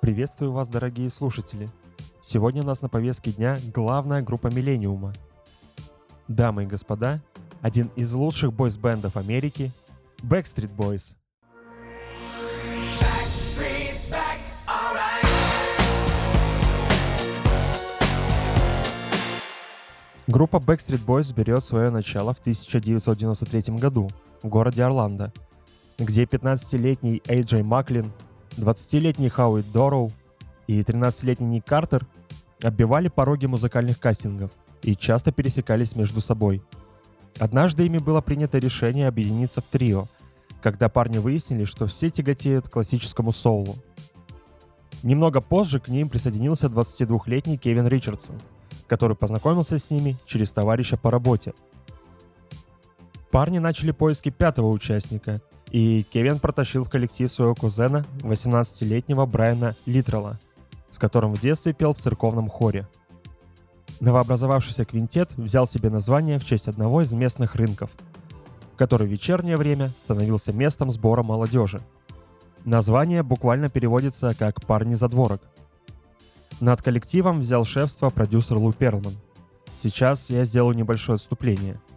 Приветствую вас, дорогие слушатели! Сегодня у нас на повестке дня главная группа Миллениума. Дамы и господа, один из лучших бойс-бендов Америки — Backstreet Boys. Группа Backstreet Boys берет свое начало в 1993 году в городе Орландо, где 15-летний Эйджей Маклин 20-летний Хауи Дорроу и 13-летний Ник Картер оббивали пороги музыкальных кастингов и часто пересекались между собой. Однажды ими было принято решение объединиться в трио, когда парни выяснили, что все тяготеют к классическому соулу. Немного позже к ним присоединился 22-летний Кевин Ричардсон, который познакомился с ними через товарища по работе. Парни начали поиски пятого участника – и Кевин протащил в коллектив своего кузена, 18-летнего Брайана Литрала, с которым в детстве пел в церковном хоре. Новообразовавшийся квинтет взял себе название в честь одного из местных рынков, который в вечернее время становился местом сбора молодежи. Название буквально переводится как «парни задворок». Над коллективом взял шефство продюсер Лу Перлман. Сейчас я сделаю небольшое отступление –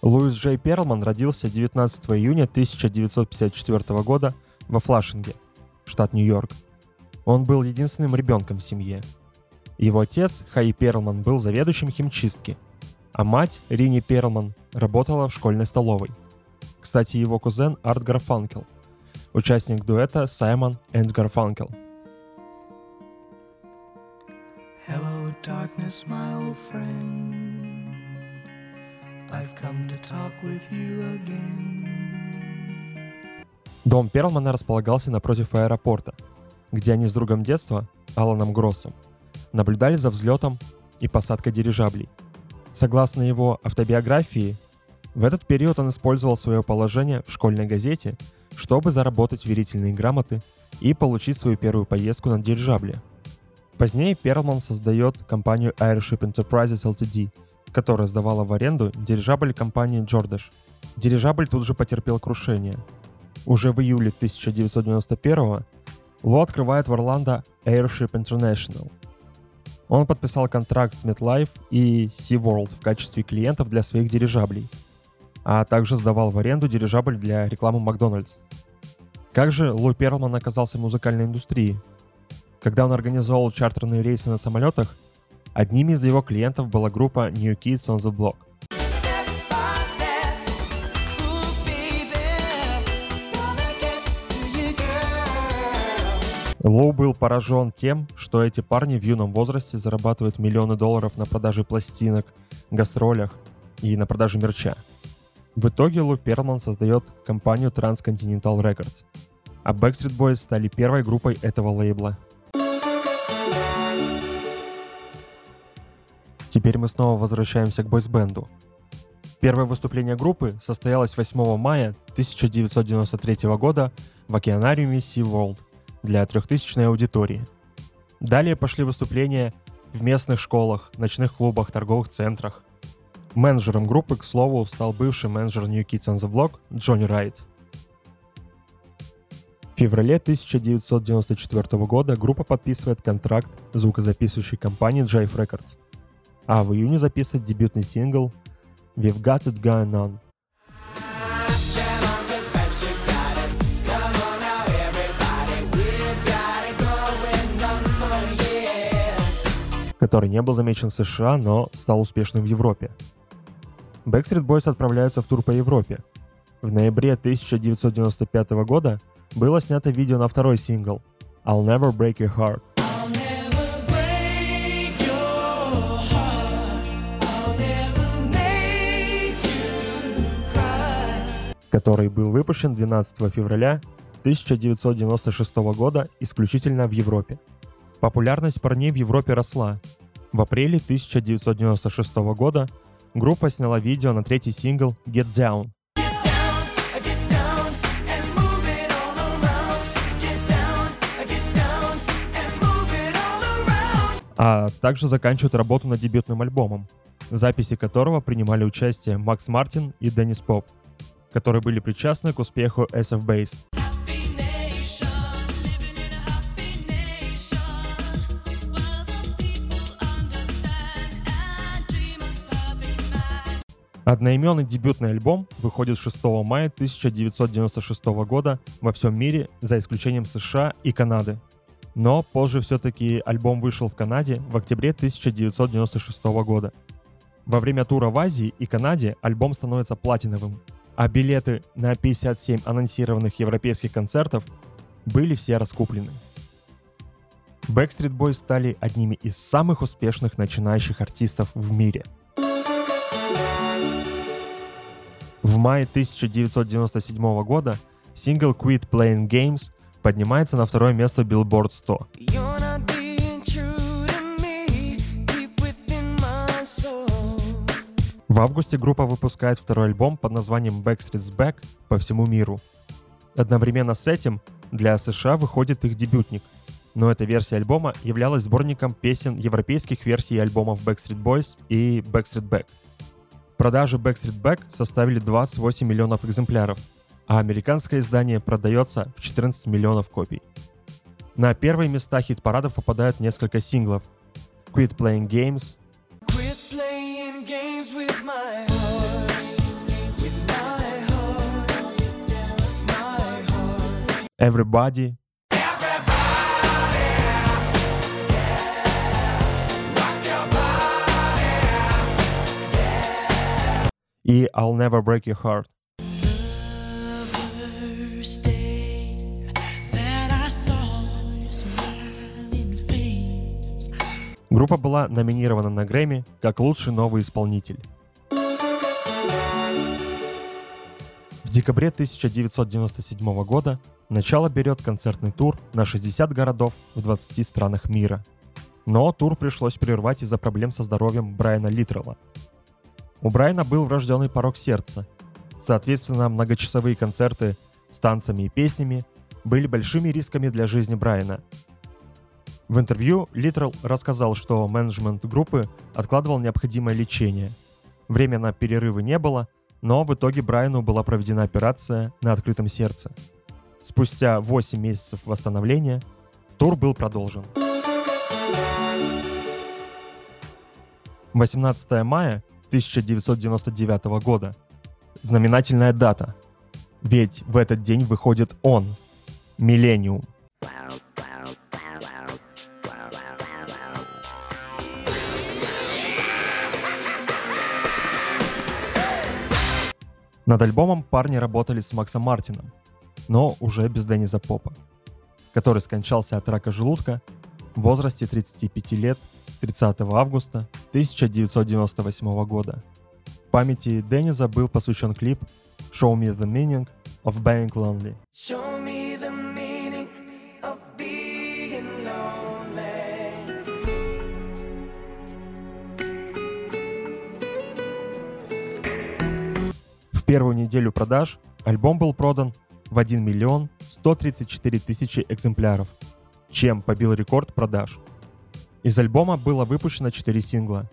Луис Джей Перлман родился 19 июня 1954 года во Флашинге, штат Нью-Йорк. Он был единственным ребенком в семье. Его отец, Хай Перлман, был заведующим химчистки, а мать, Рини Перлман, работала в школьной столовой. Кстати, его кузен Арт Гарфанкел, участник дуэта Саймон энд Гарфанкел. Hello, darkness, my old friend. I've come to talk with you again. Дом Перлмана располагался напротив аэропорта, где они с другом детства, Аланом Гроссом, наблюдали за взлетом и посадкой дирижаблей. Согласно его автобиографии, в этот период он использовал свое положение в школьной газете, чтобы заработать верительные грамоты и получить свою первую поездку на дирижабле. Позднее Перлман создает компанию Airship Enterprises Ltd, которая сдавала в аренду дирижабль компании Джордаш. Дирижабль тут же потерпел крушение. Уже в июле 1991 Ло открывает в Орландо Airship International. Он подписал контракт с MetLife и SeaWorld в качестве клиентов для своих дирижаблей, а также сдавал в аренду дирижабль для рекламы Макдональдс. Как же Лу Перлман оказался в музыкальной индустрии? Когда он организовал чартерные рейсы на самолетах, Одним из его клиентов была группа New Kids on the Block. Лоу был поражен тем, что эти парни в юном возрасте зарабатывают миллионы долларов на продаже пластинок, гастролях и на продаже мерча. В итоге Лу Перлман создает компанию Transcontinental Records, а Backstreet Boys стали первой группой этого лейбла – Теперь мы снова возвращаемся к бойсбенду. Первое выступление группы состоялось 8 мая 1993 года в океанариуме SeaWorld для трехтысячной аудитории. Далее пошли выступления в местных школах, ночных клубах, торговых центрах. Менеджером группы, к слову, стал бывший менеджер New Kids on the Block Джонни Райт. В феврале 1994 года группа подписывает контракт звукозаписывающей компанией Jive Records – а в июне записывает дебютный сингл «We've Got It Going On». который не был замечен в США, но стал успешным в Европе. Backstreet Boys отправляются в тур по Европе. В ноябре 1995 года было снято видео на второй сингл «I'll Never Break Your Heart», который был выпущен 12 февраля 1996 года исключительно в Европе. Популярность парней в Европе росла. В апреле 1996 года Группа сняла видео на третий сингл «Get Down». А также заканчивают работу над дебютным альбомом, в записи которого принимали участие Макс Мартин и Деннис Поп, которые были причастны к успеху SF Base. Одноименный дебютный альбом выходит 6 мая 1996 года во всем мире, за исключением США и Канады. Но позже все-таки альбом вышел в Канаде в октябре 1996 года. Во время тура в Азии и Канаде альбом становится платиновым, а билеты на 57 анонсированных европейских концертов были все раскуплены. Backstreet Boys стали одними из самых успешных начинающих артистов в мире – В мае 1997 года сингл Quit Playing Games поднимается на второе место Billboard 100. В августе группа выпускает второй альбом под названием Backstreet's Back по всему миру. Одновременно с этим для США выходит их дебютник, но эта версия альбома являлась сборником песен европейских версий альбомов Backstreet Boys и Backstreet Back – Продажи Backstreet Back составили 28 миллионов экземпляров, а американское издание продается в 14 миллионов копий. На первые места хит-парадов попадают несколько синглов. Quit Playing Games, Quit playing games with my Everybody, и I'll Never Break Your Heart. Группа была номинирована на Грэмми как лучший новый исполнитель. В декабре 1997 года начало берет концертный тур на 60 городов в 20 странах мира. Но тур пришлось прервать из-за проблем со здоровьем Брайана Литрелла, у Брайана был врожденный порог сердца. Соответственно, многочасовые концерты с танцами и песнями были большими рисками для жизни Брайана. В интервью Литрел рассказал, что менеджмент группы откладывал необходимое лечение. Время на перерывы не было, но в итоге Брайану была проведена операция на открытом сердце. Спустя 8 месяцев восстановления тур был продолжен. 18 мая 1999 года. Знаменательная дата. Ведь в этот день выходит он, Миллениум. Над альбомом парни работали с Максом Мартином, но уже без Денниза Попа, который скончался от рака желудка в возрасте 35 лет 30 августа 1998 года. Памяти Денниза был посвящен клип «Show Me the Meaning of Being Lonely». В первую неделю продаж альбом был продан в 1 миллион 134 тысячи экземпляров, чем побил рекорд продаж – из альбома было выпущено 4 сингла.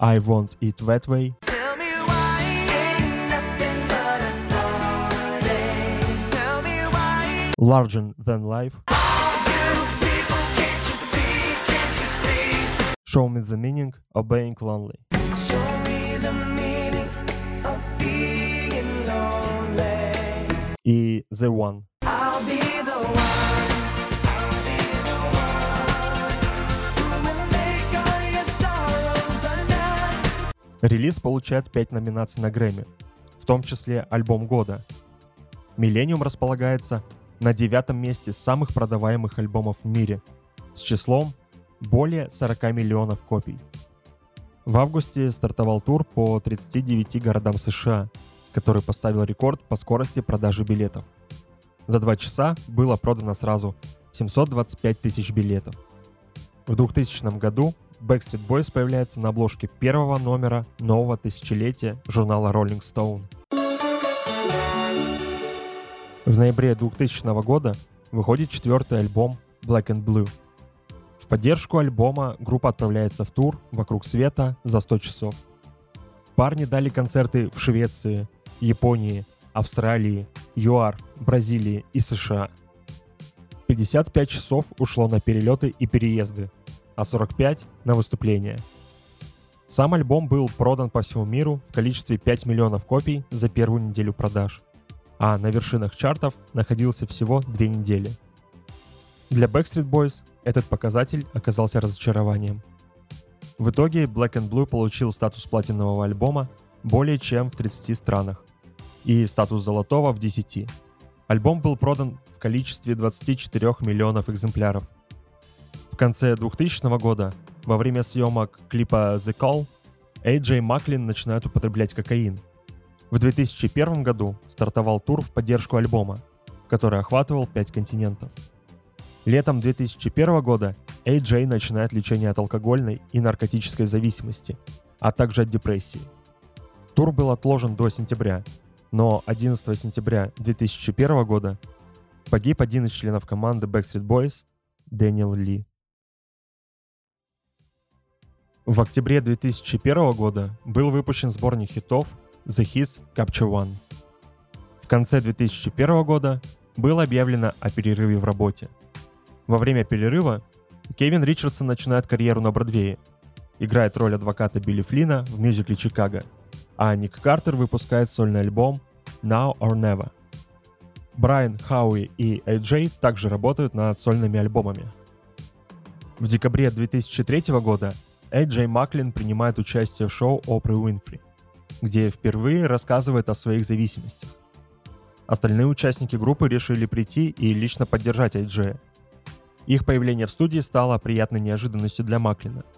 I Want It That Way, Larger Than Life, Show Me The Meaning of Being Lonely. И The One. Релиз получает 5 номинаций на Грэмми, в том числе альбом года. Millennium располагается на девятом месте самых продаваемых альбомов в мире с числом более 40 миллионов копий. В августе стартовал тур по 39 городам США, который поставил рекорд по скорости продажи билетов. За два часа было продано сразу 725 тысяч билетов. В 2000 году Backstreet Boys появляется на обложке первого номера нового тысячелетия журнала Rolling Stone. В ноябре 2000 года выходит четвертый альбом Black and Blue. В поддержку альбома группа отправляется в тур вокруг света за 100 часов. Парни дали концерты в Швеции, Японии, Австралии, ЮАР, Бразилии и США. 55 часов ушло на перелеты и переезды, а 45 — на выступления. Сам альбом был продан по всему миру в количестве 5 миллионов копий за первую неделю продаж, а на вершинах чартов находился всего две недели. Для Backstreet Boys этот показатель оказался разочарованием. В итоге Black and Blue получил статус платинового альбома более чем в 30 странах и статус золотого в 10. Альбом был продан в количестве 24 миллионов экземпляров. В конце 2000 года, во время съемок клипа The Call, AJ Маклин начинает употреблять кокаин. В 2001 году стартовал тур в поддержку альбома, который охватывал 5 континентов. Летом 2001 года AJ начинает лечение от алкогольной и наркотической зависимости, а также от депрессии. Тур был отложен до сентября, но 11 сентября 2001 года погиб один из членов команды Backstreet Boys, Дэниел Ли. В октябре 2001 года был выпущен сборник хитов The Hits Capture One. В конце 2001 года было объявлено о перерыве в работе. Во время перерыва Кевин Ричардсон начинает карьеру на Бродвее, играет роль адвоката Билли Флина в мюзикле «Чикаго», а Ник Картер выпускает сольный альбом Now or Never. Брайан, Хауи и Эйджей также работают над сольными альбомами. В декабре 2003 года Эйджей Маклин принимает участие в шоу Опры Уинфри, где впервые рассказывает о своих зависимостях. Остальные участники группы решили прийти и лично поддержать Эйджея. Их появление в студии стало приятной неожиданностью для Маклина –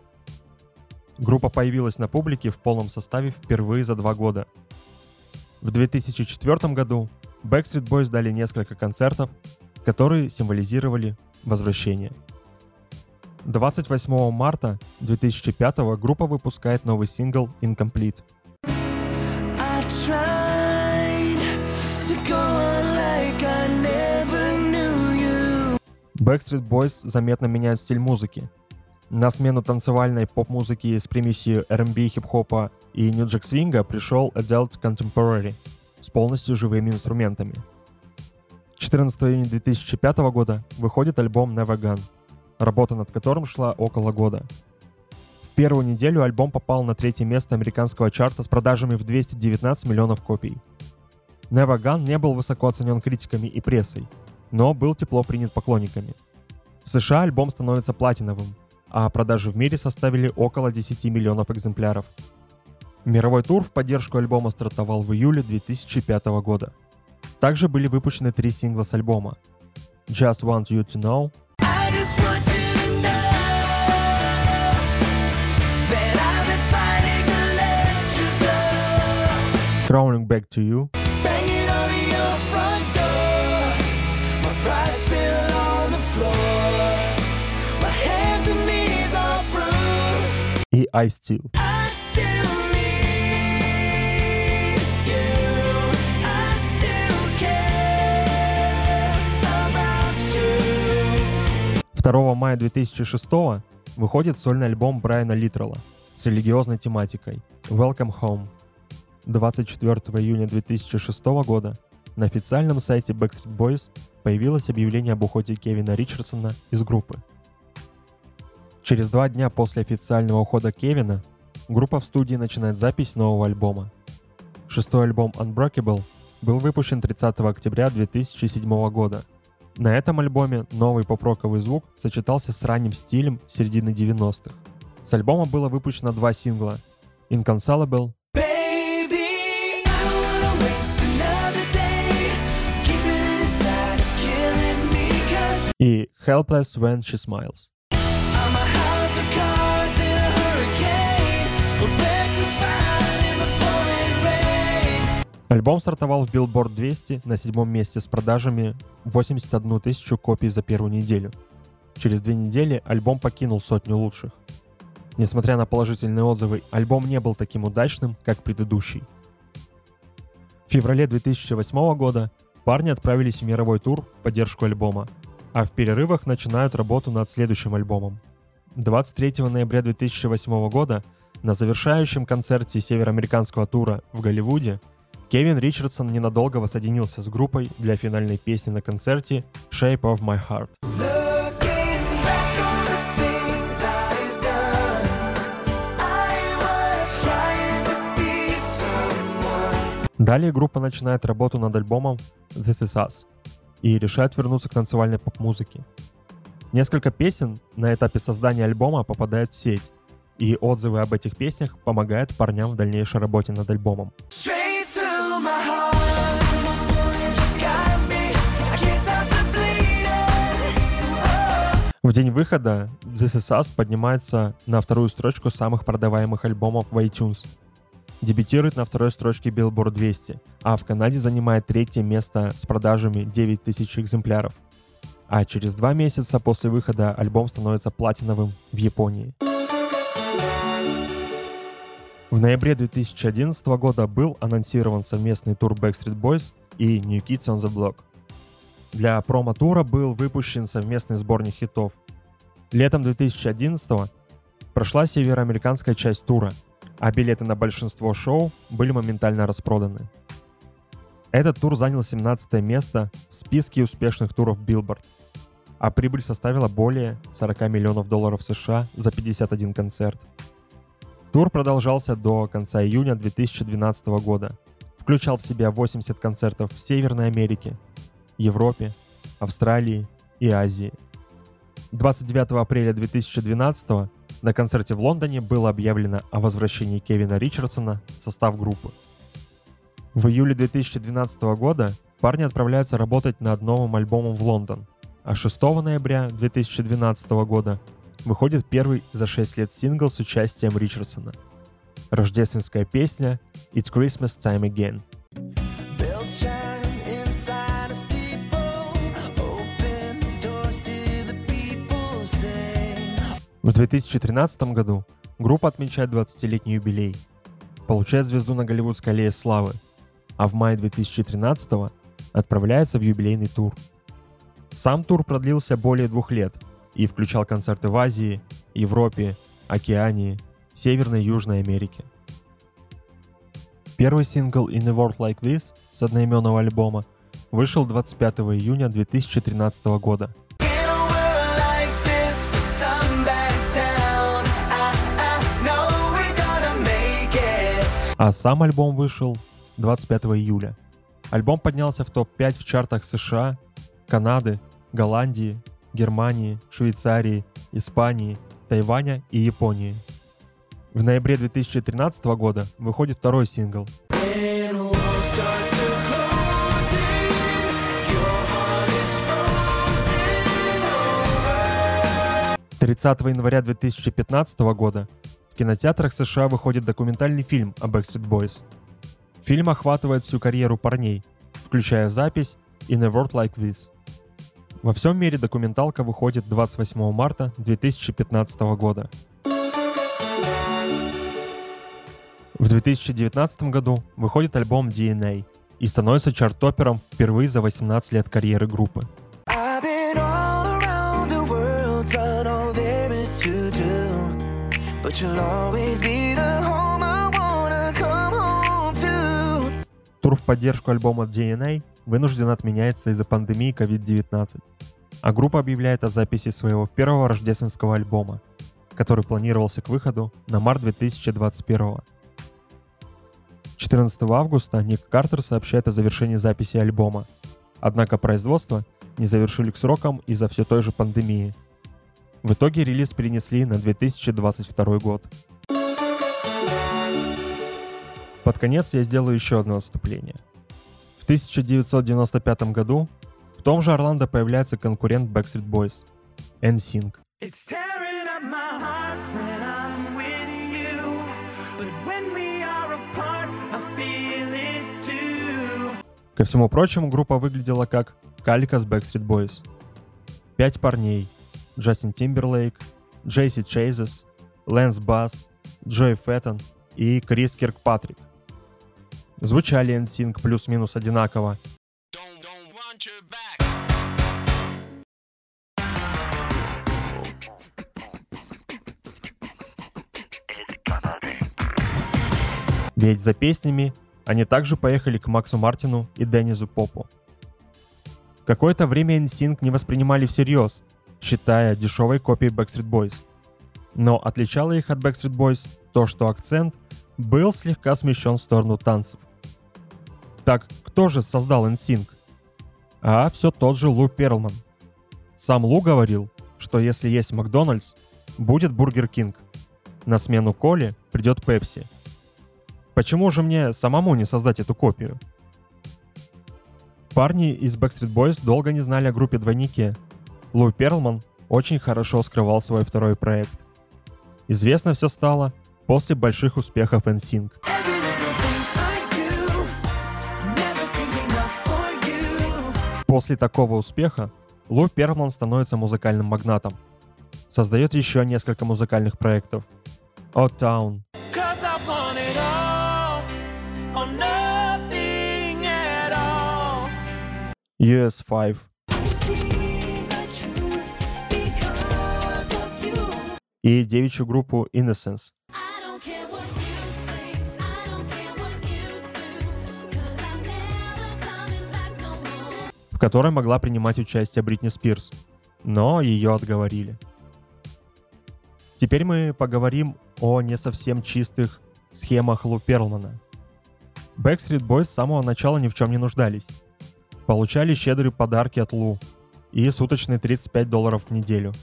Группа появилась на публике в полном составе впервые за два года. В 2004 году Backstreet Boys дали несколько концертов, которые символизировали возвращение. 28 марта 2005 группа выпускает новый сингл Incomplete. Backstreet Boys заметно меняют стиль музыки, на смену танцевальной поп-музыки с примесью R&B, хип-хопа и New Jack свинга пришел Adult Contemporary с полностью живыми инструментами. 14 июня 2005 года выходит альбом Never Gone, работа над которым шла около года. В первую неделю альбом попал на третье место американского чарта с продажами в 219 миллионов копий. Never Gone не был высоко оценен критиками и прессой, но был тепло принят поклонниками. В США альбом становится платиновым, а продажи в мире составили около 10 миллионов экземпляров. Мировой тур в поддержку альбома стартовал в июле 2005 года. Также были выпущены три сингла с альбома. Just Want You To Know, Crawling Back To You, I Still. 2 мая 2006 выходит сольный альбом Брайана Литрелла с религиозной тематикой Welcome Home. 24 июня 2006 года на официальном сайте Backstreet Boys появилось объявление об уходе Кевина Ричардсона из группы – Через два дня после официального ухода Кевина, группа в студии начинает запись нового альбома. Шестой альбом Unbreakable был выпущен 30 октября 2007 года. На этом альбоме новый поп-роковый звук сочетался с ранним стилем середины 90-х. С альбома было выпущено два сингла Inconsolable и Helpless When She Smiles. Альбом стартовал в Billboard 200 на седьмом месте с продажами 81 тысячу копий за первую неделю. Через две недели альбом покинул сотню лучших. Несмотря на положительные отзывы, альбом не был таким удачным, как предыдущий. В феврале 2008 года парни отправились в мировой тур в поддержку альбома, а в перерывах начинают работу над следующим альбомом 23 ноября 2008 года на завершающем концерте североамериканского тура в Голливуде Кевин Ричардсон ненадолго воссоединился с группой для финальной песни на концерте «Shape of My Heart». Далее группа начинает работу над альбомом This Is Us и решает вернуться к танцевальной поп-музыке. Несколько песен на этапе создания альбома попадают в сеть, и отзывы об этих песнях помогают парням в дальнейшей работе над альбомом. В день выхода This Is Us поднимается на вторую строчку самых продаваемых альбомов в iTunes – дебютирует на второй строчке Billboard 200, а в Канаде занимает третье место с продажами 9000 экземпляров. А через два месяца после выхода альбом становится платиновым в Японии. В ноябре 2011 года был анонсирован совместный тур Backstreet Boys и New Kids on the Block. Для промо-тура был выпущен совместный сборник хитов. Летом 2011 прошла североамериканская часть тура – а билеты на большинство шоу были моментально распроданы. Этот тур занял 17 место в списке успешных туров Billboard, а прибыль составила более 40 миллионов долларов США за 51 концерт. Тур продолжался до конца июня 2012 года. Включал в себя 80 концертов в Северной Америке, Европе, Австралии и Азии. 29 апреля 2012 на концерте в Лондоне было объявлено о возвращении Кевина Ричардсона в состав группы. В июле 2012 года парни отправляются работать над новым альбомом в Лондон, а 6 ноября 2012 года выходит первый за 6 лет сингл с участием Ричардсона. Рождественская песня «It's Christmas Time Again». В 2013 году группа отмечает 20-летний юбилей, получает звезду на Голливудской аллее славы, а в мае 2013 отправляется в юбилейный тур. Сам тур продлился более двух лет и включал концерты в Азии, Европе, Океании, Северной и Южной Америке. Первый сингл In a World Like This с одноименного альбома вышел 25 июня 2013 года – А сам альбом вышел 25 июля. Альбом поднялся в топ-5 в чартах США, Канады, Голландии, Германии, Швейцарии, Испании, Тайваня и Японии. В ноябре 2013 года выходит второй сингл. 30 января 2015 года кинотеатрах США выходит документальный фильм о Backstreet Boys. Фильм охватывает всю карьеру парней, включая запись «In a World Like This». Во всем мире документалка выходит 28 марта 2015 года. В 2019 году выходит альбом DNA и становится чарт-топером впервые за 18 лет карьеры группы. Тур в поддержку альбома DNA вынужден отменяется из-за пандемии COVID-19, а группа объявляет о записи своего первого рождественского альбома, который планировался к выходу на март 2021. 14 августа Ник Картер сообщает о завершении записи альбома, однако производство не завершили к срокам из-за все той же пандемии – в итоге релиз перенесли на 2022 год. Под конец я сделаю еще одно отступление. В 1995 году в том же Орландо появляется конкурент Backstreet Boys – NSYNC. Ко всему прочему, группа выглядела как калька с Backstreet Boys. Пять парней – Джастин Тимберлейк, Джейси Чейзес, Лэнс Басс, Джой Феттон и Крис Киркпатрик. Звучали NSYNC плюс-минус одинаково. Don't, Ведь за песнями они также поехали к Максу Мартину и Деннизу Попу. Какое-то время NSYNC не воспринимали всерьез, считая дешевой копией Backstreet Boys. Но отличало их от Backstreet Boys то, что акцент был слегка смещен в сторону танцев. Так кто же создал NSYNC? А все тот же Лу Перлман. Сам Лу говорил, что если есть Макдональдс, будет Бургер Кинг. На смену Коле придет Пепси. Почему же мне самому не создать эту копию? Парни из Backstreet Boys долго не знали о группе «Двойники». Лу Перлман очень хорошо скрывал свой второй проект. Известно все стало после больших успехов NSYNC. После такого успеха Лу Перлман становится музыкальным магнатом. Создает еще несколько музыкальных проектов. Odd Town, US5, и девичью группу Innocence. в которой могла принимать участие Бритни Спирс, но ее отговорили. Теперь мы поговорим о не совсем чистых схемах Лу Перлмана. Backstreet Boys с самого начала ни в чем не нуждались. Получали щедрые подарки от Лу и суточные 35 долларов в неделю –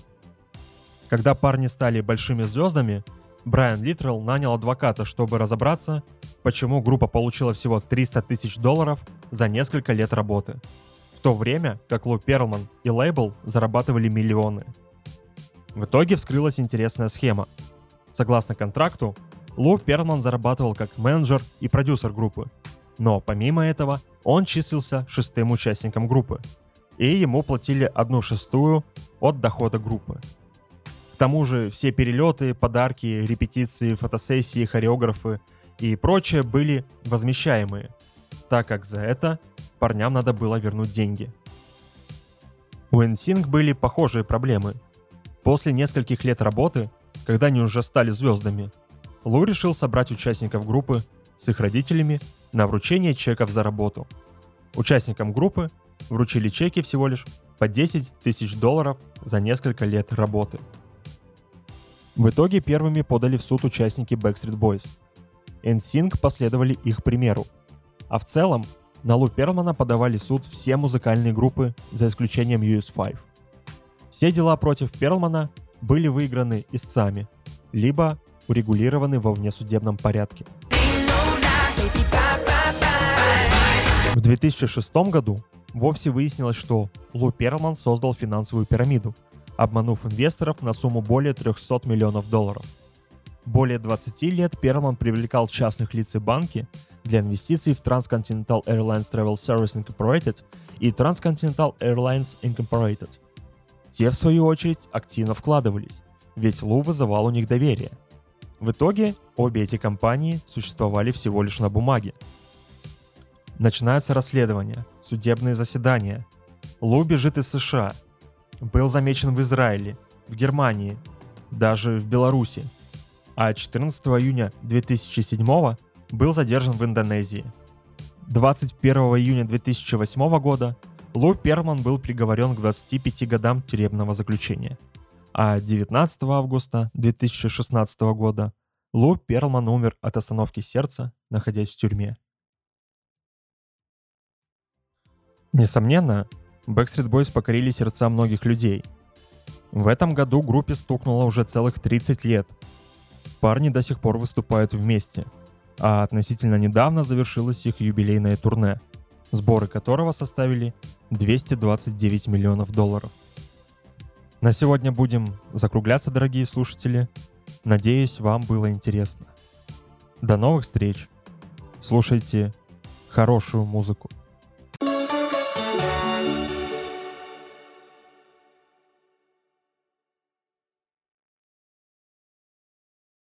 когда парни стали большими звездами, Брайан Литрелл нанял адвоката, чтобы разобраться, почему группа получила всего 300 тысяч долларов за несколько лет работы. В то время как Лу Перлман и лейбл зарабатывали миллионы. В итоге вскрылась интересная схема. Согласно контракту, Лу Перлман зарабатывал как менеджер и продюсер группы. Но помимо этого, он числился шестым участником группы. И ему платили одну шестую от дохода группы. К тому же все перелеты, подарки, репетиции, фотосессии, хореографы и прочее были возмещаемые, так как за это парням надо было вернуть деньги. У NSYNC были похожие проблемы. После нескольких лет работы, когда они уже стали звездами, Лу решил собрать участников группы с их родителями на вручение чеков за работу. Участникам группы вручили чеки всего лишь по 10 тысяч долларов за несколько лет работы – в итоге первыми подали в суд участники Backstreet Boys. NSYNC последовали их примеру. А в целом, на Лу Перлмана подавали суд все музыкальные группы, за исключением US5. Все дела против Перлмана были выиграны истцами, либо урегулированы во внесудебном порядке. В 2006 году вовсе выяснилось, что Лу Перлман создал финансовую пирамиду – обманув инвесторов на сумму более 300 миллионов долларов. Более 20 лет Перлман привлекал частных лиц и банки для инвестиций в Transcontinental Airlines Travel Service Incorporated и Transcontinental Airlines Incorporated. Те, в свою очередь, активно вкладывались, ведь Лу вызывал у них доверие. В итоге обе эти компании существовали всего лишь на бумаге. Начинаются расследования, судебные заседания. Лу бежит из США – был замечен в Израиле, в Германии, даже в Беларуси, а 14 июня 2007 был задержан в Индонезии. 21 июня 2008 года Лу Перман был приговорен к 25 годам тюремного заключения. А 19 августа 2016 года Лу Перлман умер от остановки сердца, находясь в тюрьме. Несомненно, Backstreet Boys покорили сердца многих людей. В этом году группе стукнуло уже целых 30 лет. Парни до сих пор выступают вместе, а относительно недавно завершилось их юбилейное турне, сборы которого составили 229 миллионов долларов. На сегодня будем закругляться, дорогие слушатели. Надеюсь, вам было интересно. До новых встреч. Слушайте хорошую музыку.